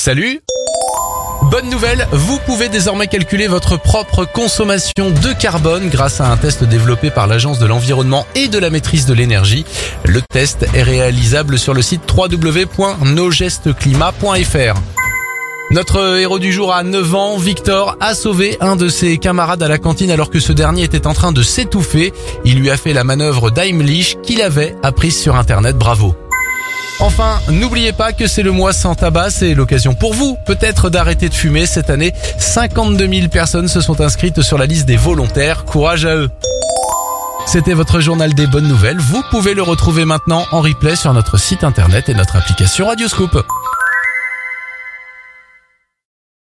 Salut Bonne nouvelle, vous pouvez désormais calculer votre propre consommation de carbone grâce à un test développé par l'Agence de l'environnement et de la maîtrise de l'énergie. Le test est réalisable sur le site www.nosgestesclimat.fr. Notre héros du jour a 9 ans, Victor a sauvé un de ses camarades à la cantine alors que ce dernier était en train de s'étouffer. Il lui a fait la manœuvre d'Heimlich qu'il avait apprise sur internet, bravo. Enfin, n'oubliez pas que c'est le mois sans tabac, c'est l'occasion pour vous peut-être d'arrêter de fumer cette année. 52 000 personnes se sont inscrites sur la liste des volontaires, courage à eux. C'était votre journal des bonnes nouvelles, vous pouvez le retrouver maintenant en replay sur notre site internet et notre application Radioscoop.